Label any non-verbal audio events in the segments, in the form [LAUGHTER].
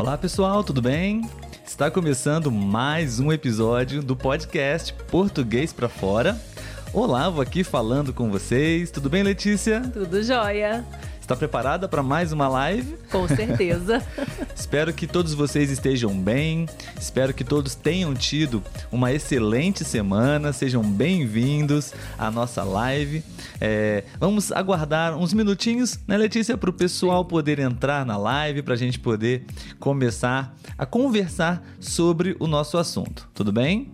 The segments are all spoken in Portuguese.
Olá pessoal, tudo bem? Está começando mais um episódio do podcast Português para Fora. Olá, vou aqui falando com vocês. Tudo bem, Letícia? Tudo jóia. Está preparada para mais uma live? Com certeza. [LAUGHS] Espero que todos vocês estejam bem. Espero que todos tenham tido uma excelente semana. Sejam bem-vindos à nossa live. É, vamos aguardar uns minutinhos, né, Letícia, para o pessoal poder entrar na live, para a gente poder começar a conversar sobre o nosso assunto. Tudo bem?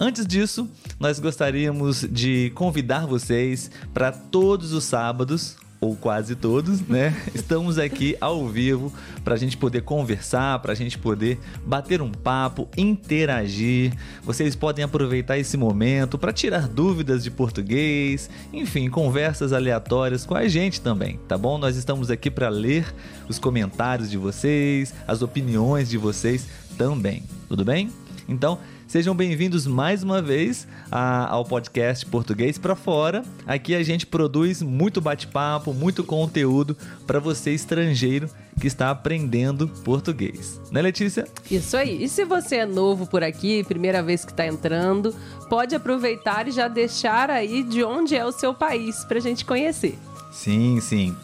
Antes disso, nós gostaríamos de convidar vocês para todos os sábados, ou quase todos, né? Estamos aqui ao vivo para a gente poder conversar, para a gente poder bater um papo, interagir. Vocês podem aproveitar esse momento para tirar dúvidas de português, enfim, conversas aleatórias com a gente também, tá bom? Nós estamos aqui para ler os comentários de vocês, as opiniões de vocês também, tudo bem? Então, Sejam bem-vindos mais uma vez a, ao podcast Português para Fora. Aqui a gente produz muito bate-papo, muito conteúdo para você estrangeiro que está aprendendo português. Né, Letícia? Isso aí. E se você é novo por aqui, primeira vez que está entrando, pode aproveitar e já deixar aí de onde é o seu país para a gente conhecer. Sim, sim.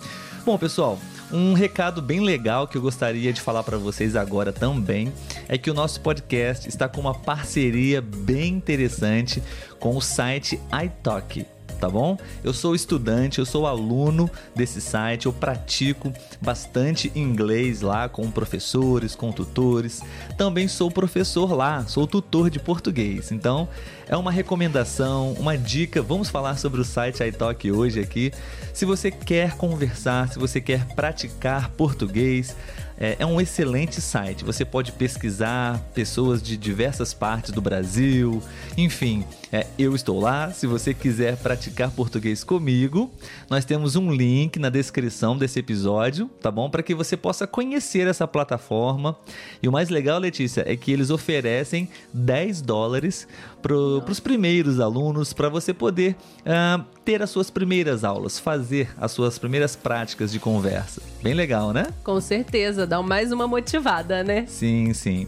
Bom, pessoal, um recado bem legal que eu gostaria de falar para vocês agora também é que o nosso podcast está com uma parceria bem interessante com o site iTalk tá bom? Eu sou estudante, eu sou aluno desse site, eu pratico bastante inglês lá com professores, com tutores. Também sou professor lá, sou tutor de português. Então, é uma recomendação, uma dica. Vamos falar sobre o site iTalk hoje aqui. Se você quer conversar, se você quer praticar português, é, é, um excelente site. Você pode pesquisar pessoas de diversas partes do Brasil. Enfim, é, eu estou lá. Se você quiser praticar português comigo, nós temos um link na descrição desse episódio, tá bom? Para que você possa conhecer essa plataforma. E o mais legal, Letícia, é que eles oferecem 10 dólares para os primeiros alunos, para você poder uh, ter as suas primeiras aulas, fazer as suas primeiras práticas de conversa. Bem legal, né? Com certeza, dá mais uma motivada, né? Sim, sim.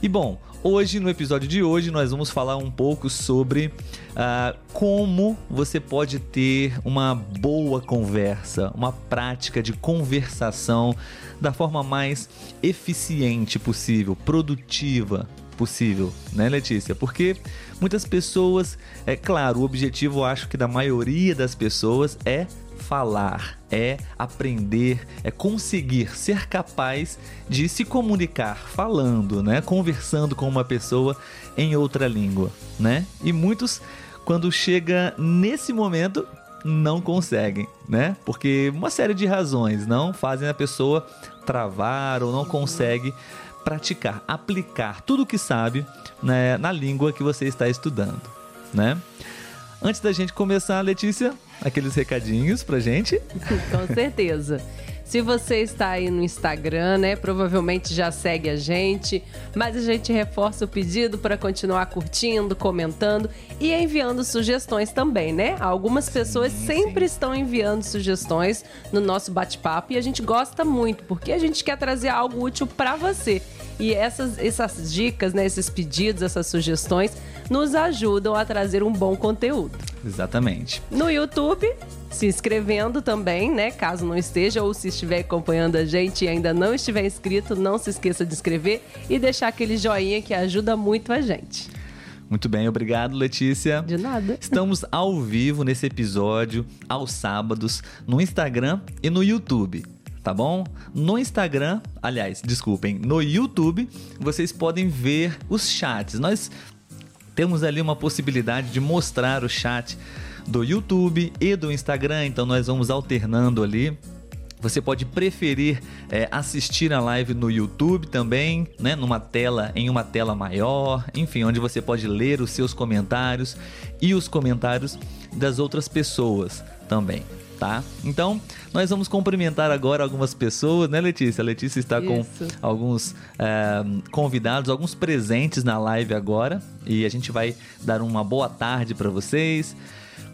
E bom, hoje, no episódio de hoje, nós vamos falar um pouco sobre uh, como você pode ter uma boa conversa, uma prática de conversação da forma mais eficiente possível, produtiva possível, né, Letícia? Porque muitas pessoas, é claro, o objetivo, eu acho que da maioria das pessoas é falar, é aprender, é conseguir ser capaz de se comunicar falando, né, conversando com uma pessoa em outra língua, né? E muitos quando chega nesse momento não conseguem, né? Porque uma série de razões não fazem a pessoa travar ou não consegue praticar, aplicar tudo o que sabe né, na língua que você está estudando, né? Antes da gente começar, Letícia, aqueles recadinhos pra gente? [LAUGHS] Com certeza. Se você está aí no Instagram, né, provavelmente já segue a gente, mas a gente reforça o pedido para continuar curtindo, comentando e enviando sugestões também, né? Algumas pessoas sim, sempre sim. estão enviando sugestões no nosso bate-papo e a gente gosta muito, porque a gente quer trazer algo útil para você. E essas, essas dicas, né, esses pedidos, essas sugestões nos ajudam a trazer um bom conteúdo. Exatamente. No YouTube, se inscrevendo também, né? Caso não esteja ou se estiver acompanhando a gente e ainda não estiver inscrito, não se esqueça de inscrever e deixar aquele joinha que ajuda muito a gente. Muito bem, obrigado, Letícia. De nada. Estamos ao vivo nesse episódio, aos sábados, no Instagram e no YouTube tá bom? No Instagram, aliás, desculpem, no YouTube, vocês podem ver os chats. Nós temos ali uma possibilidade de mostrar o chat do YouTube e do Instagram, então nós vamos alternando ali. Você pode preferir é, assistir a live no YouTube também, né? Numa tela, em uma tela maior, enfim, onde você pode ler os seus comentários e os comentários das outras pessoas também tá? Então, nós vamos cumprimentar agora algumas pessoas, né, Letícia? A Letícia está Isso. com alguns é, convidados, alguns presentes na live agora e a gente vai dar uma boa tarde para vocês.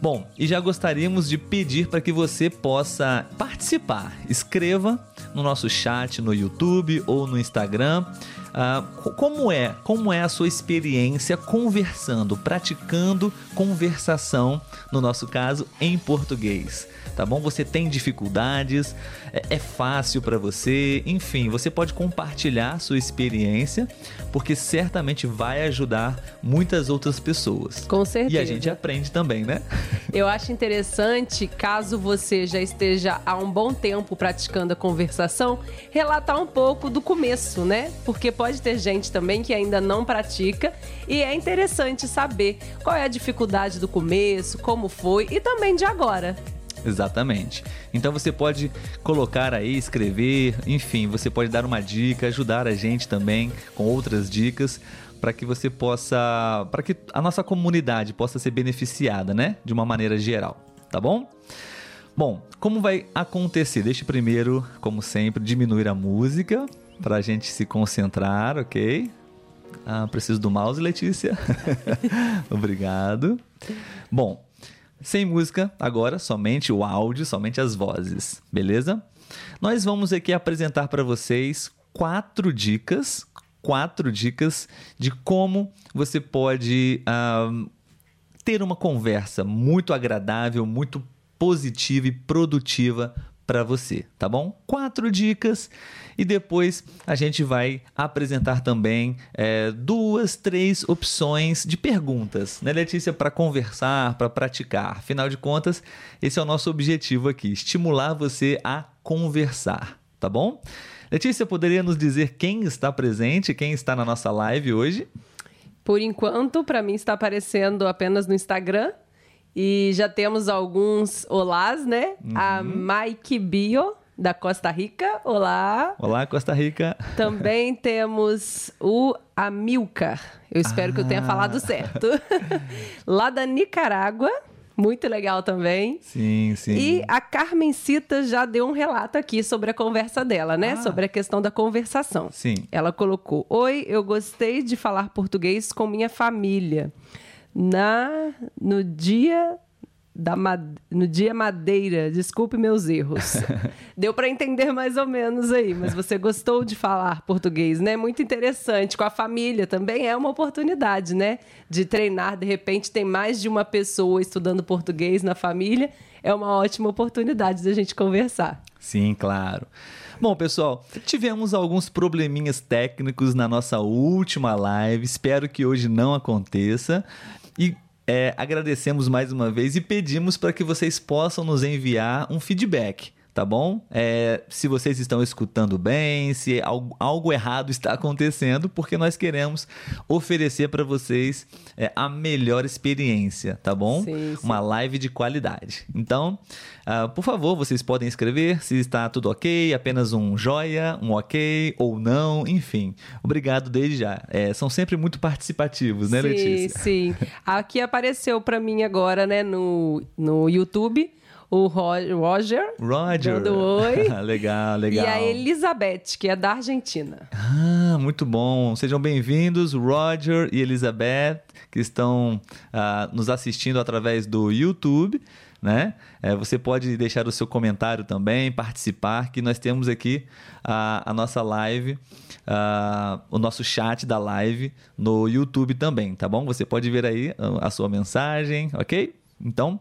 Bom, e já gostaríamos de pedir para que você possa participar. Escreva no nosso chat no YouTube ou no Instagram. Uh, como é? Como é a sua experiência conversando, praticando conversação, no nosso caso, em português? tá bom? Você tem dificuldades, é, é fácil para você, enfim, você pode compartilhar sua experiência, porque certamente vai ajudar muitas outras pessoas. Com certeza. E a gente aprende também, né? [LAUGHS] Eu acho interessante, caso você já esteja há um bom tempo praticando a conversação, relatar um pouco do começo, né? Porque pode ter gente também que ainda não pratica e é interessante saber qual é a dificuldade do começo, como foi e também de agora. Exatamente. Então você pode colocar aí, escrever, enfim, você pode dar uma dica, ajudar a gente também com outras dicas para que você possa, para que a nossa comunidade possa ser beneficiada, né, de uma maneira geral, tá bom? Bom, como vai acontecer? Deixe primeiro, como sempre, diminuir a música para a gente se concentrar, ok? Ah, preciso do mouse, Letícia. [LAUGHS] Obrigado. Bom, sem música, agora somente o áudio, somente as vozes, beleza? Nós vamos aqui apresentar para vocês quatro dicas, quatro dicas de como você pode uh, ter uma conversa muito agradável, muito positiva e produtiva para você, tá bom? Quatro dicas e depois a gente vai apresentar também é, duas, três opções de perguntas, né, Letícia, para conversar, para praticar. Afinal de contas, esse é o nosso objetivo aqui: estimular você a conversar, tá bom? Letícia, poderia nos dizer quem está presente, quem está na nossa live hoje? Por enquanto, para mim está aparecendo apenas no Instagram e já temos alguns olás, né? Uhum. A Mike Bio, da Costa Rica. Olá. Olá, Costa Rica. Também [LAUGHS] temos o Amilcar. Eu espero ah. que eu tenha ah. falado certo. [LAUGHS] Lá da Nicarágua. Muito legal também. Sim, sim. E a Carmencita já deu um relato aqui sobre a conversa dela, né? Ah. Sobre a questão da conversação. Sim. Ela colocou: Oi, eu gostei de falar português com minha família na no dia da no dia madeira. Desculpe meus erros. [LAUGHS] Deu para entender mais ou menos aí, mas você gostou de falar português, né? Muito interessante com a família também é uma oportunidade, né? De treinar, de repente tem mais de uma pessoa estudando português na família, é uma ótima oportunidade da gente conversar. Sim, claro. Bom, pessoal, tivemos alguns probleminhas técnicos na nossa última live. Espero que hoje não aconteça. E é, agradecemos mais uma vez e pedimos para que vocês possam nos enviar um feedback tá bom? É, se vocês estão escutando bem, se algo, algo, errado está acontecendo, porque nós queremos oferecer para vocês é, a melhor experiência, tá bom? Sim, sim. Uma live de qualidade. Então, uh, por favor, vocês podem escrever se está tudo ok, apenas um joia, um ok ou não, enfim. Obrigado desde já. É, são sempre muito participativos, né, sim, Letícia? Sim, sim. Aqui apareceu para mim agora, né, no, no YouTube o Roger. Roger. Dando oi. legal, [LAUGHS] legal. E a Elizabeth, que é da Argentina. Ah, muito bom. Sejam bem-vindos, Roger e Elizabeth, que estão uh, nos assistindo através do YouTube. Né? É, você pode deixar o seu comentário também, participar, que nós temos aqui a, a nossa live, a, o nosso chat da live no YouTube também, tá bom? Você pode ver aí a, a sua mensagem, ok? Então,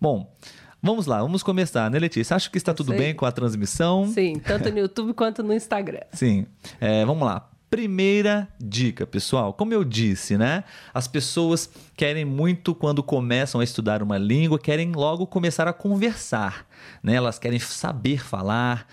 bom. Vamos lá, vamos começar, né, Letícia? Acho que está tudo bem com a transmissão. Sim, tanto no YouTube quanto no Instagram. [LAUGHS] Sim. É, vamos lá. Primeira dica, pessoal. Como eu disse, né? As pessoas querem muito, quando começam a estudar uma língua, querem logo começar a conversar. Né? Elas querem saber falar.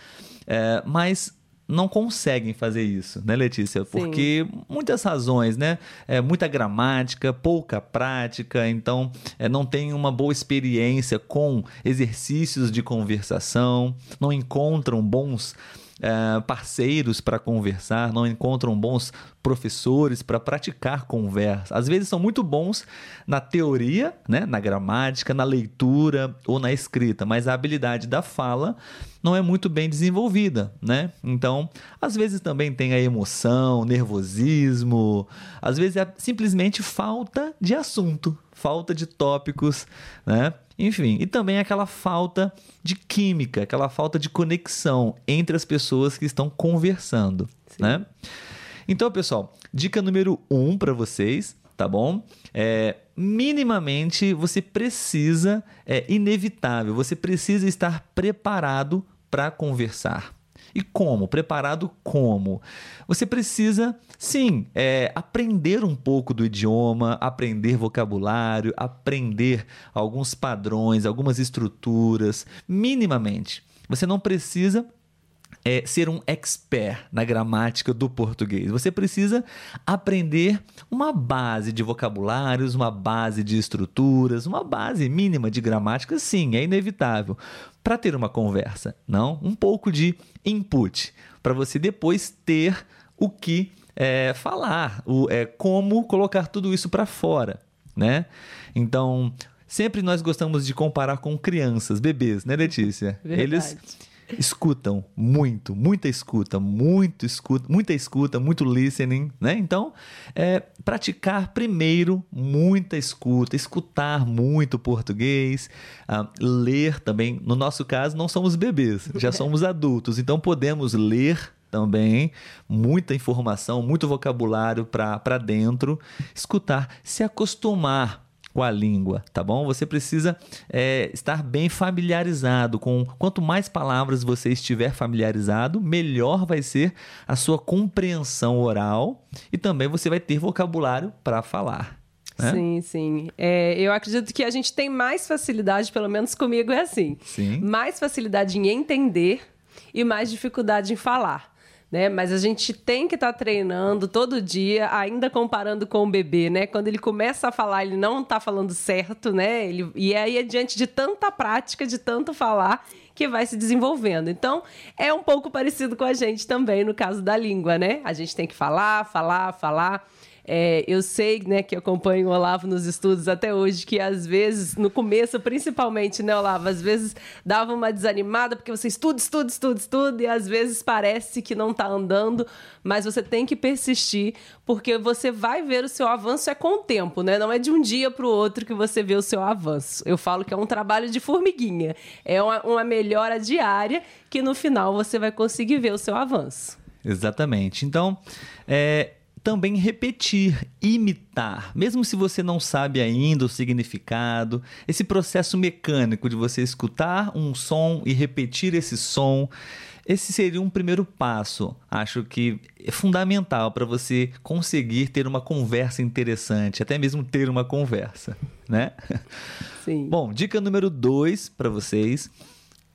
É, mas não conseguem fazer isso, né, Letícia? Porque Sim. muitas razões, né? É, muita gramática, pouca prática, então é, não tem uma boa experiência com exercícios de conversação, não encontram bons é, parceiros para conversar, não encontram bons professores para praticar conversa. Às vezes são muito bons na teoria, né, na gramática, na leitura ou na escrita, mas a habilidade da fala não é muito bem desenvolvida, né? Então, às vezes também tem a emoção, nervosismo, às vezes é simplesmente falta de assunto, falta de tópicos, né? Enfim, e também aquela falta de química, aquela falta de conexão entre as pessoas que estão conversando, Sim. né? Então, pessoal, dica número um para vocês, tá bom? É, minimamente você precisa, é inevitável, você precisa estar preparado para conversar. E como? Preparado como? Você precisa, sim, é, aprender um pouco do idioma, aprender vocabulário, aprender alguns padrões, algumas estruturas, minimamente. Você não precisa é, ser um expert na gramática do português. Você precisa aprender uma base de vocabulários, uma base de estruturas, uma base mínima de gramática, sim, é inevitável, para ter uma conversa. Não, um pouco de input, para você depois ter o que é, falar, o, é, como colocar tudo isso para fora, né? Então, sempre nós gostamos de comparar com crianças, bebês, né, Letícia? Verdade. Eles escutam muito, muita escuta, muito escuta, muita escuta, muito listening, né? Então, é, praticar primeiro muita escuta, escutar muito português, uh, ler também. No nosso caso, não somos bebês, já [LAUGHS] somos adultos, então podemos ler também, muita informação, muito vocabulário para dentro, escutar, se acostumar com a língua, tá bom? Você precisa é, estar bem familiarizado com. Quanto mais palavras você estiver familiarizado, melhor vai ser a sua compreensão oral e também você vai ter vocabulário para falar. Né? Sim, sim. É, eu acredito que a gente tem mais facilidade, pelo menos comigo é assim. Sim. Mais facilidade em entender e mais dificuldade em falar né? Mas a gente tem que estar tá treinando todo dia, ainda comparando com o bebê, né? Quando ele começa a falar, ele não está falando certo, né? Ele, e aí é diante de tanta prática, de tanto falar, que vai se desenvolvendo. Então, é um pouco parecido com a gente também no caso da língua, né? A gente tem que falar, falar, falar. É, eu sei, né, que acompanho o Olavo nos estudos até hoje, que às vezes, no começo, principalmente, né, Olavo, às vezes dava uma desanimada, porque você estuda, estuda, estuda, estuda, e às vezes parece que não está andando, mas você tem que persistir, porque você vai ver o seu avanço é com o tempo, né? Não é de um dia para o outro que você vê o seu avanço. Eu falo que é um trabalho de formiguinha, é uma, uma melhora diária que no final você vai conseguir ver o seu avanço. Exatamente. Então, é, também repetir, imitar, mesmo se você não sabe ainda o significado, esse processo mecânico de você escutar um som e repetir esse som, esse seria um primeiro passo. Acho que é fundamental para você conseguir ter uma conversa interessante, até mesmo ter uma conversa, né? Sim. Bom, dica número dois para vocês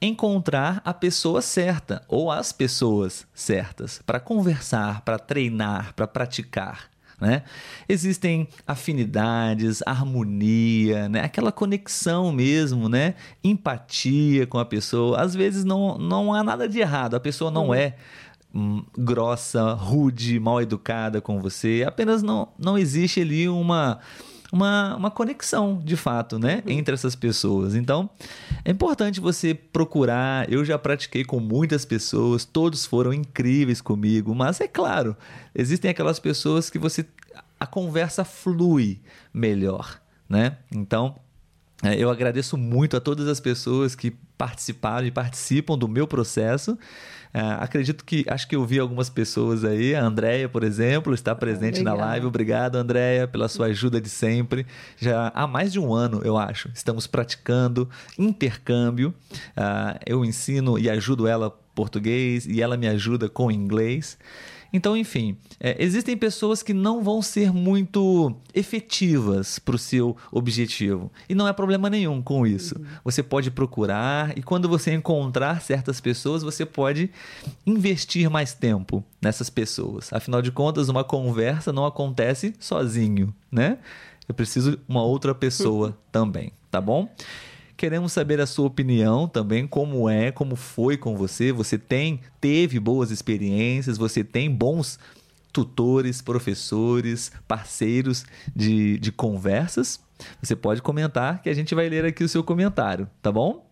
encontrar a pessoa certa ou as pessoas certas para conversar, para treinar, para praticar. Né? Existem afinidades, harmonia, né? aquela conexão mesmo, né? empatia com a pessoa. Às vezes não, não há nada de errado, a pessoa não uhum. é hum, grossa, rude, mal educada com você, apenas não, não existe ali uma uma, uma conexão, de fato, né? Uhum. Entre essas pessoas. Então, é importante você procurar. Eu já pratiquei com muitas pessoas, todos foram incríveis comigo, mas é claro, existem aquelas pessoas que você. a conversa flui melhor, né? Então. É, eu agradeço muito a todas as pessoas que participaram e participam do meu processo. É, acredito que, acho que eu vi algumas pessoas aí, a Andrea, por exemplo, está presente na live. Obrigado, Andrea, pela sua ajuda de sempre. Já há mais de um ano, eu acho, estamos praticando intercâmbio. Uh, eu ensino e ajudo ela português e ela me ajuda com inglês. Então, enfim, é, existem pessoas que não vão ser muito efetivas para o seu objetivo. E não é problema nenhum com isso. Uhum. Você pode procurar e quando você encontrar certas pessoas, você pode investir mais tempo nessas pessoas. Afinal de contas, uma conversa não acontece sozinho, né? Eu preciso de uma outra pessoa [LAUGHS] também, tá bom? Queremos saber a sua opinião também, como é, como foi com você. Você tem, teve boas experiências, você tem bons tutores, professores, parceiros de, de conversas. Você pode comentar que a gente vai ler aqui o seu comentário, tá bom?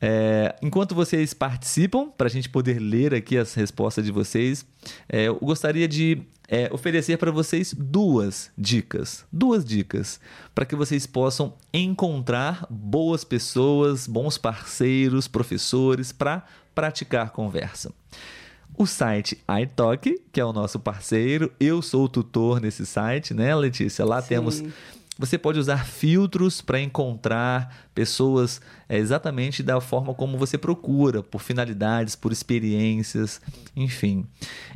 É, enquanto vocês participam, para a gente poder ler aqui as respostas de vocês, é, eu gostaria de é oferecer para vocês duas dicas, duas dicas para que vocês possam encontrar boas pessoas, bons parceiros, professores para praticar conversa. O site iTalk, que é o nosso parceiro, eu sou o tutor nesse site, né, Letícia? Lá Sim. temos você pode usar filtros para encontrar pessoas é, exatamente da forma como você procura, por finalidades, por experiências, enfim.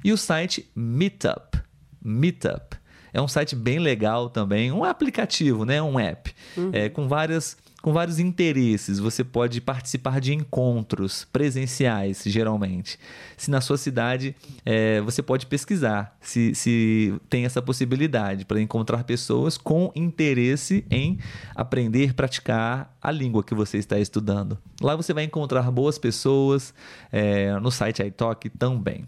E o site Meetup. Meetup. É um site bem legal também, um aplicativo, né? um app, é, com várias com vários interesses. Você pode participar de encontros presenciais, geralmente. Se na sua cidade é, você pode pesquisar se, se tem essa possibilidade para encontrar pessoas com interesse em aprender, praticar a língua que você está estudando. Lá você vai encontrar boas pessoas, é, no site iTalk também.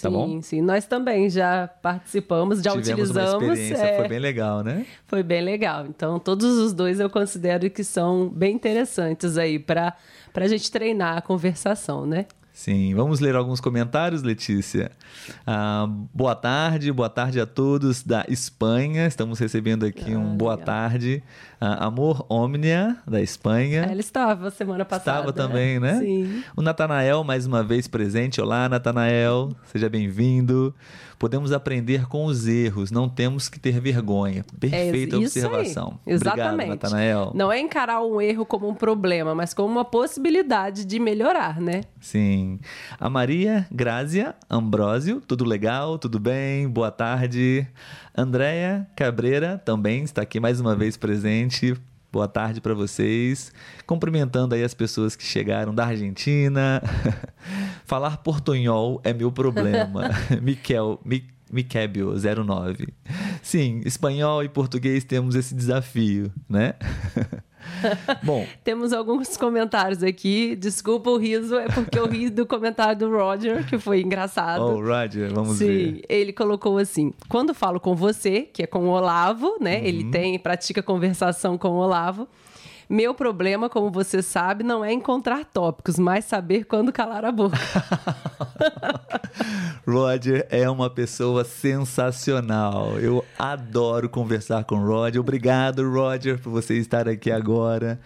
Tá sim, bom? sim. Nós também já participamos, já Tivemos utilizamos. uma experiência, é, foi bem legal, né? foi bem legal. Então, todos os dois eu considero que são bem interessantes aí para a gente treinar a conversação, né? Sim, vamos ler alguns comentários, Letícia. Ah, boa tarde, boa tarde a todos da Espanha. Estamos recebendo aqui Ah, um boa legal. tarde. Ah, Amor Omnia, da Espanha. Ela estava semana passada. Estava também, né? Sim. O Natanael, mais uma vez presente. Olá, Natanael, seja bem-vindo. Podemos aprender com os erros, não temos que ter vergonha. Perfeita É isso aí. observação. Exatamente. Obrigado, Natanael. Não é encarar um erro como um problema, mas como uma possibilidade de melhorar, né? Sim. A Maria Grazia Ambrósio, tudo legal, tudo bem, boa tarde. Andréia Cabreira também está aqui mais uma vez presente. Boa tarde para vocês. Cumprimentando aí as pessoas que chegaram da Argentina. [LAUGHS] Falar portunhol é meu problema. [LAUGHS] Miquel, Mi, Miquebio 09. Sim, espanhol e português temos esse desafio, né? [LAUGHS] [LAUGHS] Bom, Temos alguns comentários aqui. Desculpa o riso, é porque eu ri do comentário do Roger, que foi engraçado. oh, Roger, vamos Sim, ver. ele colocou assim: quando falo com você, que é com o Olavo, né? Ele Uhum. tem, pratica conversação com o Olavo. Meu problema, como você sabe, não é encontrar tópicos, mas saber quando calar a boca. [LAUGHS] Roger é uma pessoa sensacional. Eu adoro conversar com o Roger. Obrigado, Roger, por você estar aqui agora,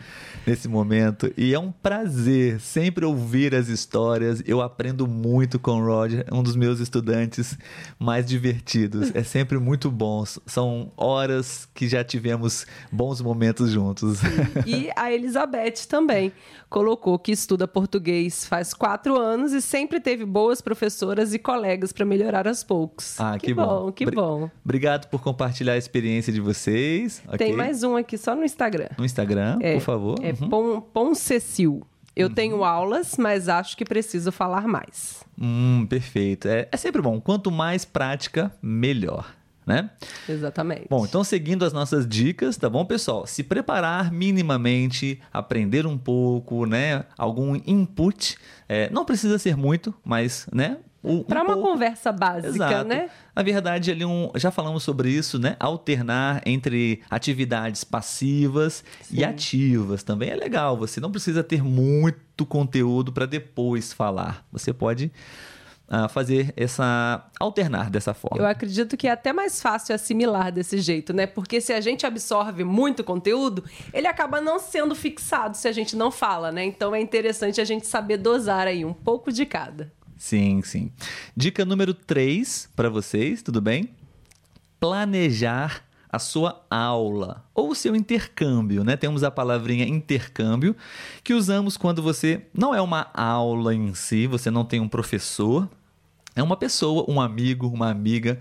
nesse momento. E é um prazer sempre ouvir as histórias. Eu aprendo muito com o Roger, um dos meus estudantes mais divertidos. É sempre muito bom. São horas que já tivemos bons momentos juntos. E a Elizabeth também colocou que estuda português faz quatro anos e sempre teve boas professoras e colegas para melhorar aos poucos. Ah, que, bom. que Bri- bom. Obrigado por compartilhar a experiência de vocês. Tem ok? mais um aqui só no Instagram. no Instagram, É, por favor. É Uhum. Pon, Poncecil. Eu tenho aulas, mas acho que preciso falar mais. Hum, perfeito. É, é sempre bom. Quanto mais prática, melhor, né? Exatamente. Bom, então seguindo as nossas dicas, tá bom, pessoal? Se preparar minimamente, aprender um pouco, né? Algum input. É, não precisa ser muito, mas, né? Um Para uma pouco. conversa básica, Exato. né? Na verdade, ali um, já falamos sobre isso, né? Alternar entre atividades passivas e Sim. ativas também é legal. Você não precisa ter muito conteúdo para depois falar. Você pode ah, fazer essa alternar dessa forma. Eu acredito que é até mais fácil assimilar desse jeito, né? Porque se a gente absorve muito conteúdo, ele acaba não sendo fixado se a gente não fala, né? Então é interessante a gente saber dosar aí um pouco de cada. Sim, sim. Dica número 3 para vocês, tudo bem? Planejar a sua aula ou o seu intercâmbio, né? Temos a palavrinha intercâmbio que usamos quando você não é uma aula em si, você não tem um professor, é uma pessoa, um amigo, uma amiga,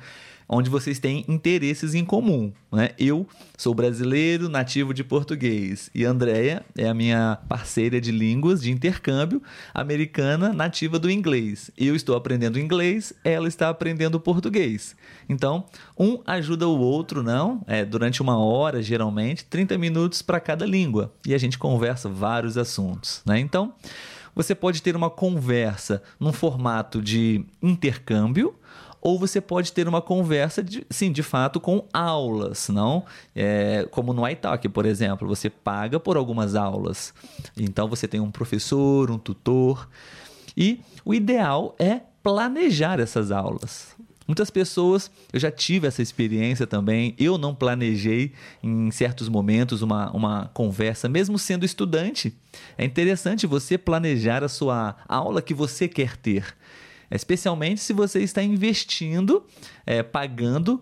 onde vocês têm interesses em comum. Né? Eu sou brasileiro, nativo de português, e Andrea é a minha parceira de línguas de intercâmbio americana, nativa do inglês. Eu estou aprendendo inglês, ela está aprendendo português. Então, um ajuda o outro, não? É, durante uma hora, geralmente, 30 minutos para cada língua. E a gente conversa vários assuntos. Né? Então, você pode ter uma conversa num formato de intercâmbio ou você pode ter uma conversa, de, sim, de fato, com aulas, não? É, como no iTalk, por exemplo, você paga por algumas aulas. Então você tem um professor, um tutor. E o ideal é planejar essas aulas. Muitas pessoas, eu já tive essa experiência também, eu não planejei em certos momentos uma, uma conversa, mesmo sendo estudante. É interessante você planejar a sua aula que você quer ter. Especialmente se você está investindo, é, pagando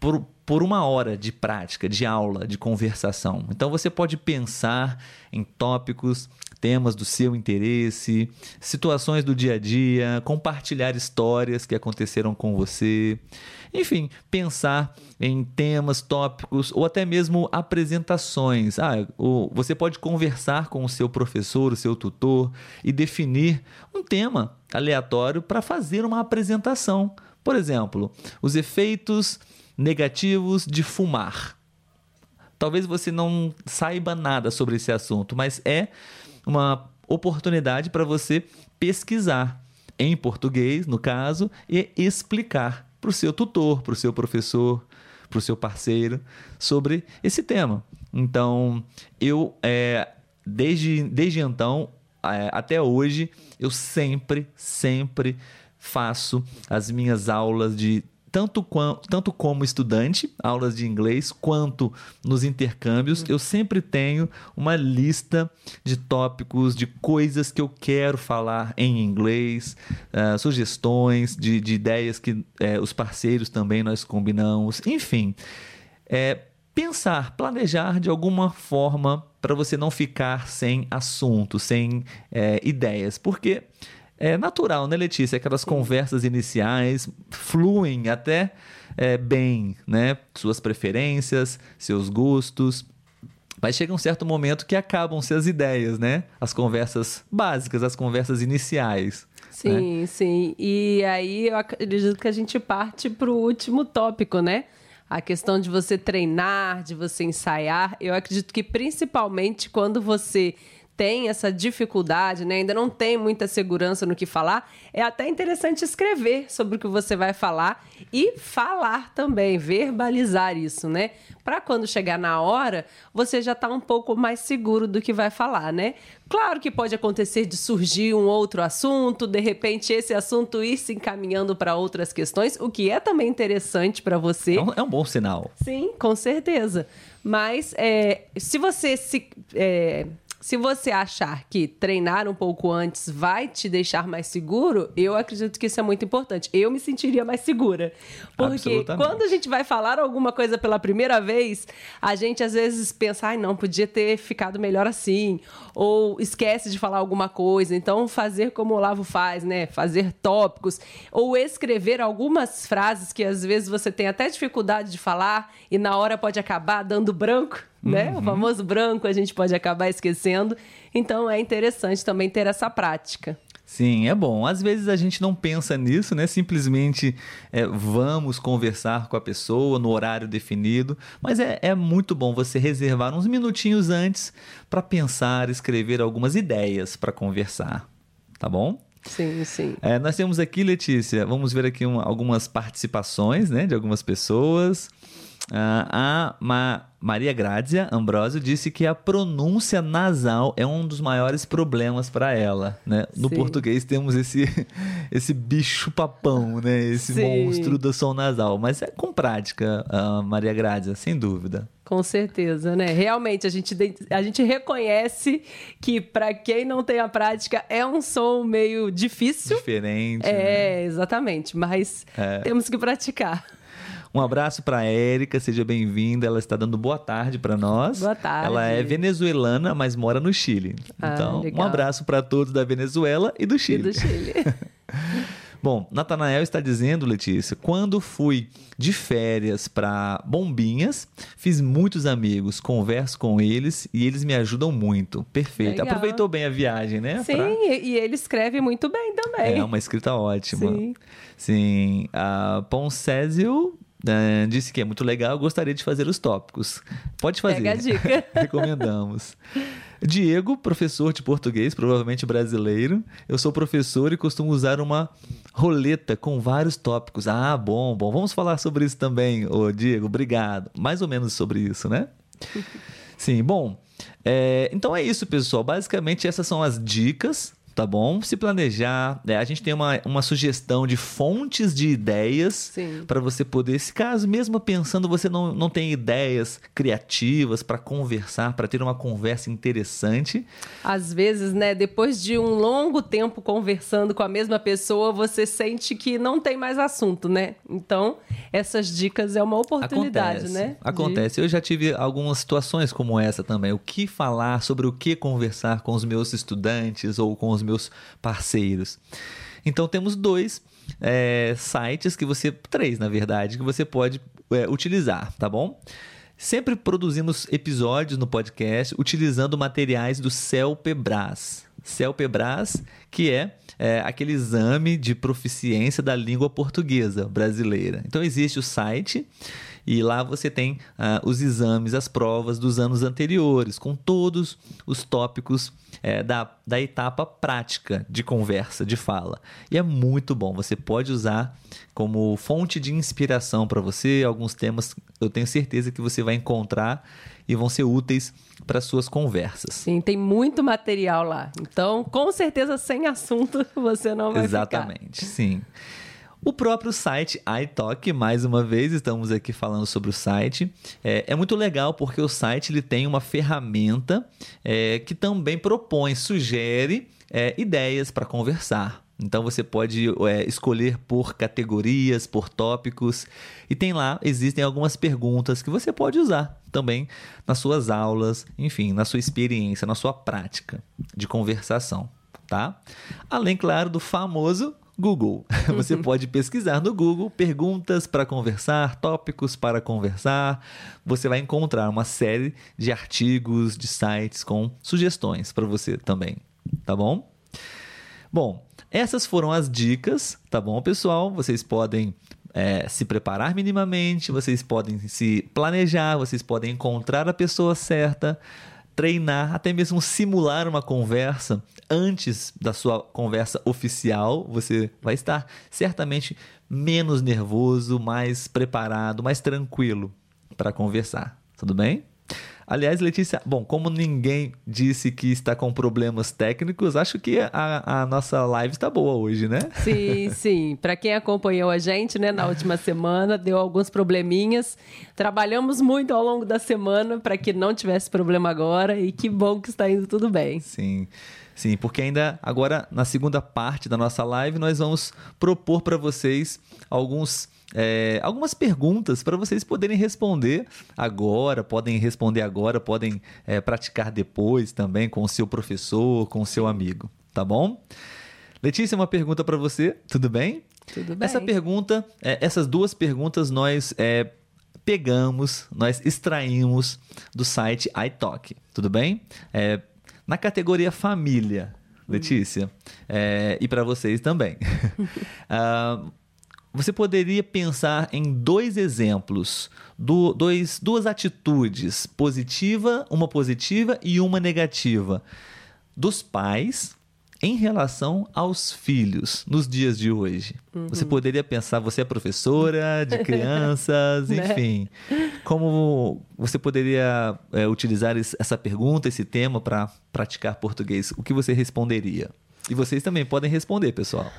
por, por uma hora de prática, de aula, de conversação. Então você pode pensar em tópicos, temas do seu interesse, situações do dia a dia, compartilhar histórias que aconteceram com você. Enfim, pensar em temas, tópicos ou até mesmo apresentações. Ah, você pode conversar com o seu professor, o seu tutor e definir um tema aleatório para fazer uma apresentação. Por exemplo, os efeitos negativos de fumar. Talvez você não saiba nada sobre esse assunto, mas é uma oportunidade para você pesquisar em português, no caso, e explicar para o seu tutor, para o seu professor, para o seu parceiro sobre esse tema. Então, eu, é, desde, desde então é, até hoje, eu sempre, sempre faço as minhas aulas de tanto, tanto como estudante, aulas de inglês, quanto nos intercâmbios, eu sempre tenho uma lista de tópicos, de coisas que eu quero falar em inglês, uh, sugestões de, de, ideias que uh, os parceiros também nós combinamos, enfim. É, pensar, planejar de alguma forma para você não ficar sem assunto, sem é, ideias, porque é natural, né, Letícia? Aquelas conversas iniciais fluem até é, bem, né? Suas preferências, seus gostos. Mas chega um certo momento que acabam-se as ideias, né? As conversas básicas, as conversas iniciais. Sim, né? sim. E aí eu acredito que a gente parte para o último tópico, né? A questão de você treinar, de você ensaiar. Eu acredito que principalmente quando você tem essa dificuldade, né? ainda não tem muita segurança no que falar, é até interessante escrever sobre o que você vai falar e falar também, verbalizar isso, né? Para quando chegar na hora, você já está um pouco mais seguro do que vai falar, né? Claro que pode acontecer de surgir um outro assunto, de repente esse assunto ir se encaminhando para outras questões, o que é também interessante para você. É um, é um, bom sinal. Sim, com certeza. Mas é, se você se. É, se você achar que treinar um pouco antes vai te deixar mais seguro, eu acredito que isso é muito importante. Eu me sentiria mais segura. Porque quando a gente vai falar alguma coisa pela primeira vez, a gente às vezes pensa, ai, não, podia ter ficado melhor assim. Ou esquece de falar alguma coisa. Então, fazer como o Olavo faz, né? Fazer tópicos. Ou escrever algumas frases que às vezes você tem até dificuldade de falar e na hora pode acabar dando branco né? Uhum. O famoso branco a gente pode acabar esquecendo. Então é interessante também ter essa prática. Sim, é bom. Às vezes a gente não pensa nisso, né? Simplesmente é, vamos conversar com a pessoa no horário definido, mas é, é muito bom você reservar uns minutinhos antes para pensar, escrever algumas ideias para conversar, tá bom? Sim, sim. É, nós temos aqui, Letícia, vamos ver aqui um, algumas participações né, de algumas pessoas. Uh, a Ma Maria Grazia Ambrosio disse que a pronúncia nasal é um dos maiores problemas para ela, né? No Sim. português temos esse [LAUGHS] esse bicho papão, né? Esse Sim. monstro do som nasal, mas é com prática, uh, Maria Grazia, sem dúvida. Com certeza, né? Realmente a gente a gente reconhece que para quem não tem a prática é um som meio difícil, diferente. É, né? exatamente, mas é. temos que praticar. Um abraço para Érica, seja bem-vinda. Ela está dando boa tarde para nós. Boa tarde. Ela é venezuelana, mas mora no Chile. Ah, então, legal. um abraço para todos da Venezuela e do Chile. E do Chile. [LAUGHS] Bom, Natanael está dizendo, Letícia, quando fui de férias para Bombinhas, fiz muitos amigos, converso com eles e eles me ajudam muito. Perfeito. Legal. Aproveitou bem a viagem, né? Sim, pra... e ele escreve muito bem também. É uma escrita ótima. Sim. Sim. A Poncésio Uh, disse que é muito legal, gostaria de fazer os tópicos. Pode fazer. Pega a dica. [LAUGHS] Recomendamos. Diego, professor de português, provavelmente brasileiro. Eu sou professor e costumo usar uma roleta com vários tópicos. Ah, bom, bom. Vamos falar sobre isso também, ô Diego. Obrigado. Mais ou menos sobre isso, né? [LAUGHS] Sim, bom. É, então é isso, pessoal. Basicamente, essas são as dicas tá bom? Se planejar. Né? A gente tem uma, uma sugestão de fontes de ideias para você poder, se caso mesmo pensando você não, não tem ideias criativas para conversar, para ter uma conversa interessante. Às vezes, né, depois de um longo tempo conversando com a mesma pessoa, você sente que não tem mais assunto, né? Então, essas dicas é uma oportunidade, Acontece. né? Acontece. De... Eu já tive algumas situações como essa também. O que falar, sobre o que conversar com os meus estudantes ou com os meus parceiros. Então temos dois é, sites que você, três na verdade, que você pode é, utilizar, tá bom? Sempre produzimos episódios no podcast utilizando materiais do CELPEBRAS. CELPEBRAS, que é, é aquele exame de proficiência da língua portuguesa brasileira. Então existe o site e lá você tem uh, os exames, as provas dos anos anteriores, com todos os tópicos é, da, da etapa prática de conversa, de fala. E é muito bom. Você pode usar como fonte de inspiração para você alguns temas. Eu tenho certeza que você vai encontrar e vão ser úteis para suas conversas. Sim, tem muito material lá. Então, com certeza, sem assunto, [LAUGHS] você não vai Exatamente, ficar. sim. O próprio site iTalk, mais uma vez, estamos aqui falando sobre o site. É, é muito legal porque o site ele tem uma ferramenta é, que também propõe, sugere é, ideias para conversar. Então você pode é, escolher por categorias, por tópicos, e tem lá, existem algumas perguntas que você pode usar também nas suas aulas, enfim, na sua experiência, na sua prática de conversação, tá? Além, claro, do famoso Google. [LAUGHS] Você pode pesquisar no Google perguntas para conversar, tópicos para conversar. Você vai encontrar uma série de artigos, de sites com sugestões para você também, tá bom? Bom, essas foram as dicas, tá bom, pessoal? Vocês podem é, se preparar minimamente, vocês podem se planejar, vocês podem encontrar a pessoa certa treinar, até mesmo simular uma conversa antes da sua conversa oficial. Você vai estar certamente menos nervoso, mais preparado, mais tranquilo para conversar. Tudo bem? Aliás, Letícia, bom, como ninguém disse que está com problemas técnicos, acho que a, a nossa live está boa hoje, né? Sim, [LAUGHS] sim. Para quem acompanhou a gente, né, na última semana, deu alguns probleminhas. Trabalhamos muito ao longo da semana para que não tivesse problema agora e que bom que está indo tudo bem. Sim. Sim, porque ainda agora na segunda parte da nossa live nós vamos propor para vocês alguns é, algumas perguntas para vocês poderem responder agora, podem responder agora, podem é, praticar depois também com o seu professor, com o seu amigo, tá bom? Letícia, uma pergunta para você, tudo bem? Tudo bem. Essa pergunta, é, essas duas perguntas nós é, pegamos, nós extraímos do site iTalk, tudo bem? É, na categoria família, Letícia, é, e para vocês também. uh, [LAUGHS] você poderia pensar em dois exemplos, do, dois, duas atitudes, positiva, uma positiva e uma negativa, dos pais em relação aos filhos nos dias de hoje. Uhum. Você poderia pensar, você é professora de [LAUGHS] crianças, né? enfim, como você poderia é, utilizar essa pergunta, esse tema para praticar português? O que você responderia? E vocês também podem responder, pessoal.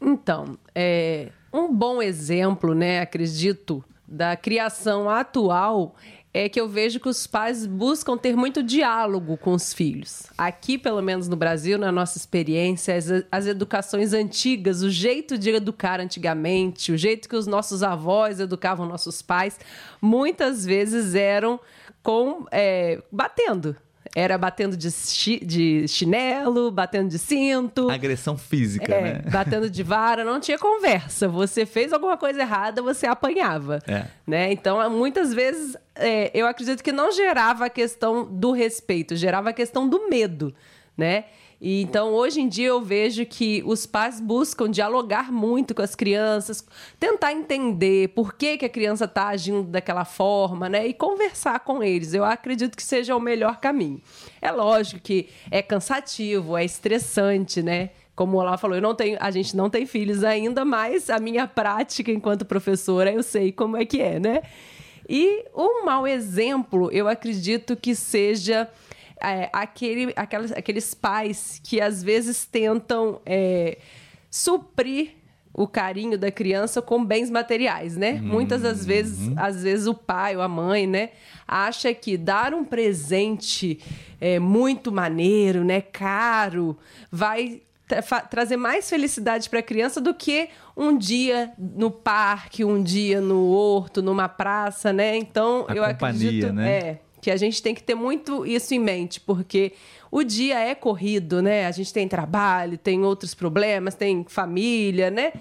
Então, é, um bom exemplo, né, acredito, da criação atual é que eu vejo que os pais buscam ter muito diálogo com os filhos. Aqui, pelo menos no Brasil, na nossa experiência, as, as, educações antigas, o jeito de educar antigamente, o jeito que os nossos avós educavam nossos pais, muitas vezes eram com é, batendo. Era batendo de, chi, de chinelo, batendo de cinto. Agressão física, é, né? Batendo de vara, não tinha conversa. Você fez alguma coisa errada, você apanhava. É. Né? Então, muitas vezes, é, eu acredito que não gerava a questão do respeito, gerava a questão do medo, né? E então, hoje em dia, eu vejo que os pais buscam dialogar muito com as crianças, tentar entender por que, que a criança está agindo daquela forma, né? E conversar com eles. Eu acredito que seja o melhor caminho. É lógico que é cansativo, é estressante, né? como ela falou, eu não tenho, a gente não tem filhos ainda, mas a minha prática enquanto professora eu sei como é que é, né? E um mau exemplo, eu acredito que seja é, aquele, aquelas, aqueles pais que às vezes tentam é, suprir o carinho da criança com bens materiais, né? Uhum. Muitas das vezes, às vezes o pai ou a mãe, né, acha que dar um presente é, muito maneiro, né, caro, vai tra trazer mais felicidade para a criança do que um dia no parque, um dia no horto, numa praça, né? Então, a eu acredito, né? é, que a gente tem que ter muito isso em mente, porque o dia é corrido, né? A gente tem trabalho, tem outros problemas, tem família, né?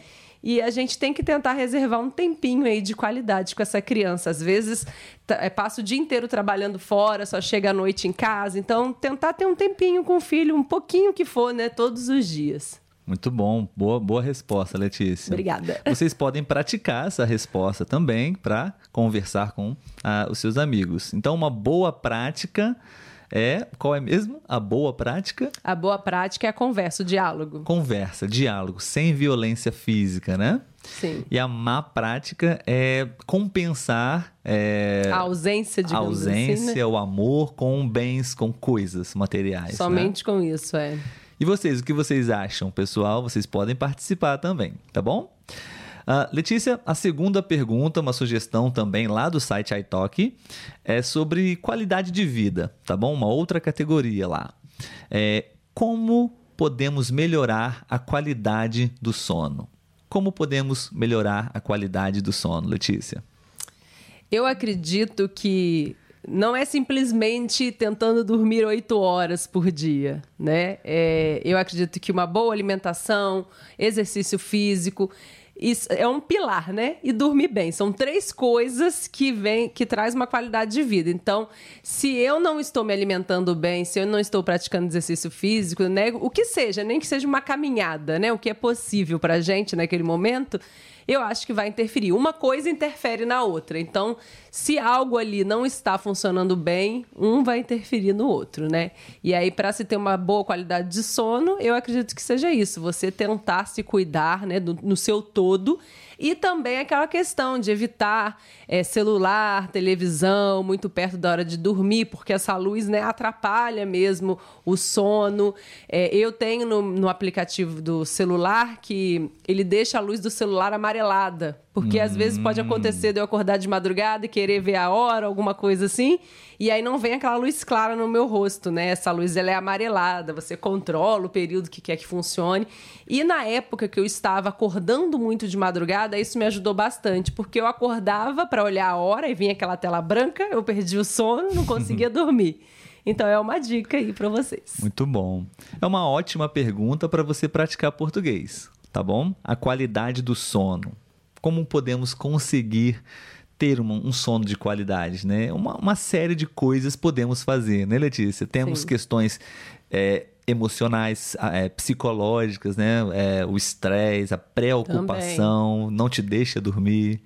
E a gente tem que tentar reservar um tempinho aí de qualidade com essa criança. Às vezes é, passa o dia inteiro trabalhando fora, só chega à noite em casa. Então, tentar ter um tempinho com o filho, um pouquinho que for, né? Todos os dias. Muito bom, boa, boa resposta, Letícia. Obrigada. [LAUGHS] Vocês podem praticar essa resposta também para conversar com ah, os seus amigos. Então, uma boa prática é. Qual é mesmo? A boa prática? A boa prática é a conversa, o diálogo. Conversa, diálogo, sem violência física, né? Sim. E a má prática é compensar é, a ausência de ausência, assim, né? o amor com bens, com coisas materiais. Somente né? com isso, é. E vocês, o que vocês acham, pessoal? Vocês podem participar também, tá bom? Uh, Letícia, a segunda pergunta, uma sugestão também lá do site iTalk, é sobre qualidade de vida, tá bom? Uma outra categoria lá. É, como podemos melhorar a qualidade do sono? Como podemos melhorar a qualidade do sono, Letícia? Eu acredito que não é simplesmente tentando dormir oito horas por dia, né? É, eu acredito que uma boa alimentação, exercício físico isso é um pilar, né? E dormir bem. São três coisas que vem, que traz uma qualidade de vida. Então, se eu não estou me alimentando bem, se eu não estou praticando exercício físico, né? O que seja, nem que seja uma caminhada, né? O que é possível pra gente naquele momento, eu acho que vai interferir. Uma coisa interfere na outra. Então, se algo ali não está funcionando bem, um vai interferir no outro, né? E aí, para se ter uma boa qualidade de sono, eu acredito que seja isso. Você tentar se cuidar, né, do, no seu todo e também aquela questão de evitar é, celular, televisão muito perto da hora de dormir, porque essa luz né, atrapalha mesmo o sono. É, eu tenho no, no aplicativo do celular que ele deixa a luz do celular amarelada. Porque hum. às vezes pode acontecer de eu acordar de madrugada e querer ver a hora, alguma coisa assim, e aí não vem aquela luz clara no meu rosto, né? Essa luz ela é amarelada, você controla o período que quer que funcione. E na época que eu estava acordando muito de madrugada, isso me ajudou bastante, porque eu acordava para olhar a hora e vinha aquela tela branca, eu perdi o sono, não conseguia [LAUGHS] dormir. Então é uma dica aí para vocês. Muito bom. É uma ótima pergunta para você praticar português, tá bom? A qualidade do sono como podemos conseguir ter um, um sono de qualidade, né? Uma, uma, série de coisas podemos fazer, né, Letícia? Temos Sim. questões é, emocionais, é, psicológicas, né? É, o estresse, a preocupação, também. não te deixa dormir.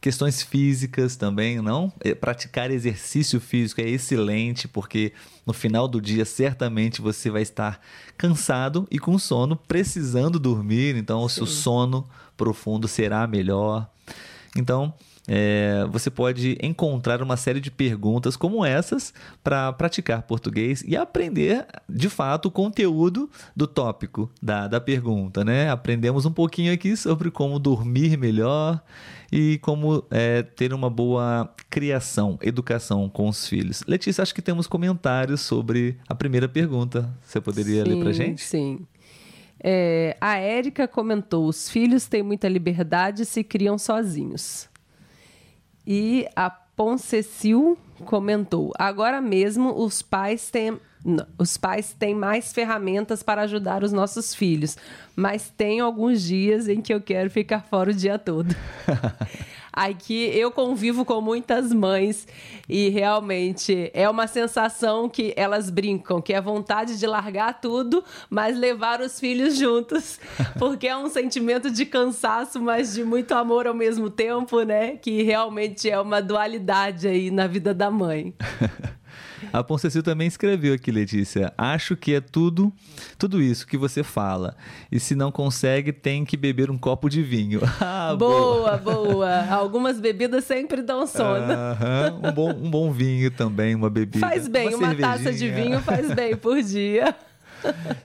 Questões físicas também, não? É, praticar exercício físico é excelente, porque no final do dia certamente você vai estar cansado e com sono, precisando dormir, então o seu sono profundo será melhor. Então, é, você pode encontrar uma série de perguntas como essas para praticar português e aprender de fato o conteúdo do tópico da, da pergunta. Né? Aprendemos um pouquinho aqui sobre como dormir melhor e como é, ter uma boa criação, educação com os filhos. Letícia, acho que temos comentários sobre a primeira pergunta. Você poderia sim, ler para gente? Sim. É, a Érica comentou: os filhos têm muita liberdade e se criam sozinhos. E a Poncecil comentou: agora mesmo os pais têm. Os pais têm mais ferramentas para ajudar os nossos filhos, mas tem alguns dias em que eu quero ficar fora o dia todo. [LAUGHS] Aqui eu convivo com muitas mães e realmente é uma sensação que elas brincam, que é vontade de largar tudo, mas levar os filhos juntos, [LAUGHS] porque é um sentimento de cansaço, mas de muito amor ao mesmo tempo, né? Que realmente é uma dualidade aí na vida da mãe. [LAUGHS] A Poncecil também escreveu aqui, Letícia. Acho que é tudo, tudo isso que você fala. E se não consegue, tem que beber um copo de vinho. [LAUGHS] Ah, boa, boa, boa. Algumas bebidas sempre dão sono. um, bom, um bom vinho também, uma bebida. Faz bem, uma, uma taça de vinho faz bem por dia.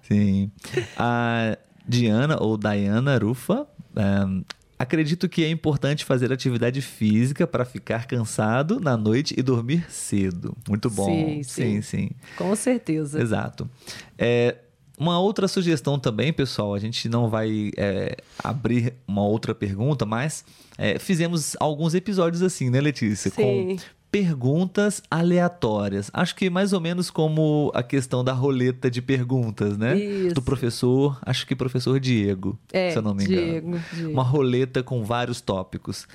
Sim. A Diana ou Diana Rufa um, Acredito que é importante fazer atividade física para ficar cansado na noite e dormir cedo. Muito bom. Sim, sim. sim, sim. Com certeza. Exato. É, uma outra sugestão também, pessoal, a gente não vai é, abrir uma outra pergunta, mas é, fizemos alguns episódios assim, né, Letícia? Sim. Com perguntas aleatórias. Acho que mais ou menos como a questão da roleta de perguntas, né? Isso. Do professor, acho que professor Diego, é, se eu não me Diego, engano. Diego. Uma roleta com vários tópicos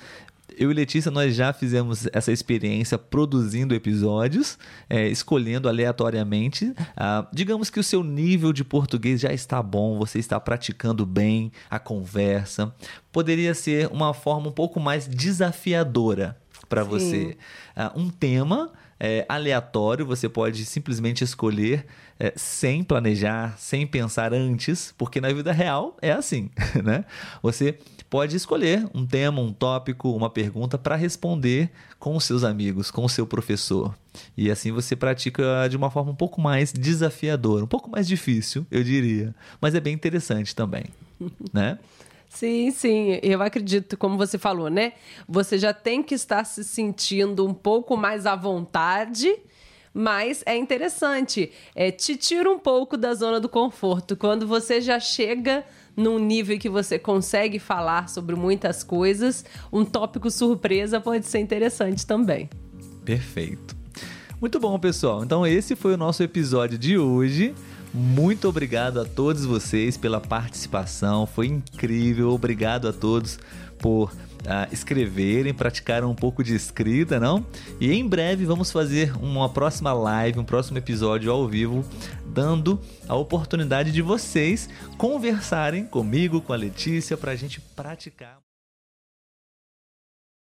eu e Letícia, nós já fizemos essa experiência produzindo episódios, é, escolhendo aleatoriamente. Ah, digamos que o seu nível de português já está bom, você está praticando bem a conversa. Poderia ser uma forma um pouco mais desafiadora para você. Uh, um tema é, aleatório, você pode simplesmente escolher é, sem planejar, sem pensar antes, porque na vida real é assim, [LAUGHS] né? Você pode escolher um tema, um tópico, uma pergunta para responder com os seus amigos, com o seu professor. E assim você pratica de uma forma um pouco mais desafiadora, um pouco mais difícil, eu diria, mas é bem interessante também, [LAUGHS] né? Sim, sim, eu acredito, como você falou, né? Você já tem que estar se sentindo um pouco mais à vontade, mas é interessante, é, te tira um pouco da zona do conforto. Quando você já chega num nível que você consegue falar sobre muitas coisas, um tópico surpresa pode ser interessante também. Perfeito. Muito bom, pessoal. Então, esse foi o nosso episódio de hoje. Muito obrigado a todos vocês pela participação, foi incrível. Obrigado a todos por uh, escreverem, praticaram um pouco de escrita, não? E em breve vamos fazer uma próxima live, um próximo episódio ao vivo, dando a oportunidade de vocês conversarem comigo, com a Letícia, para a gente praticar.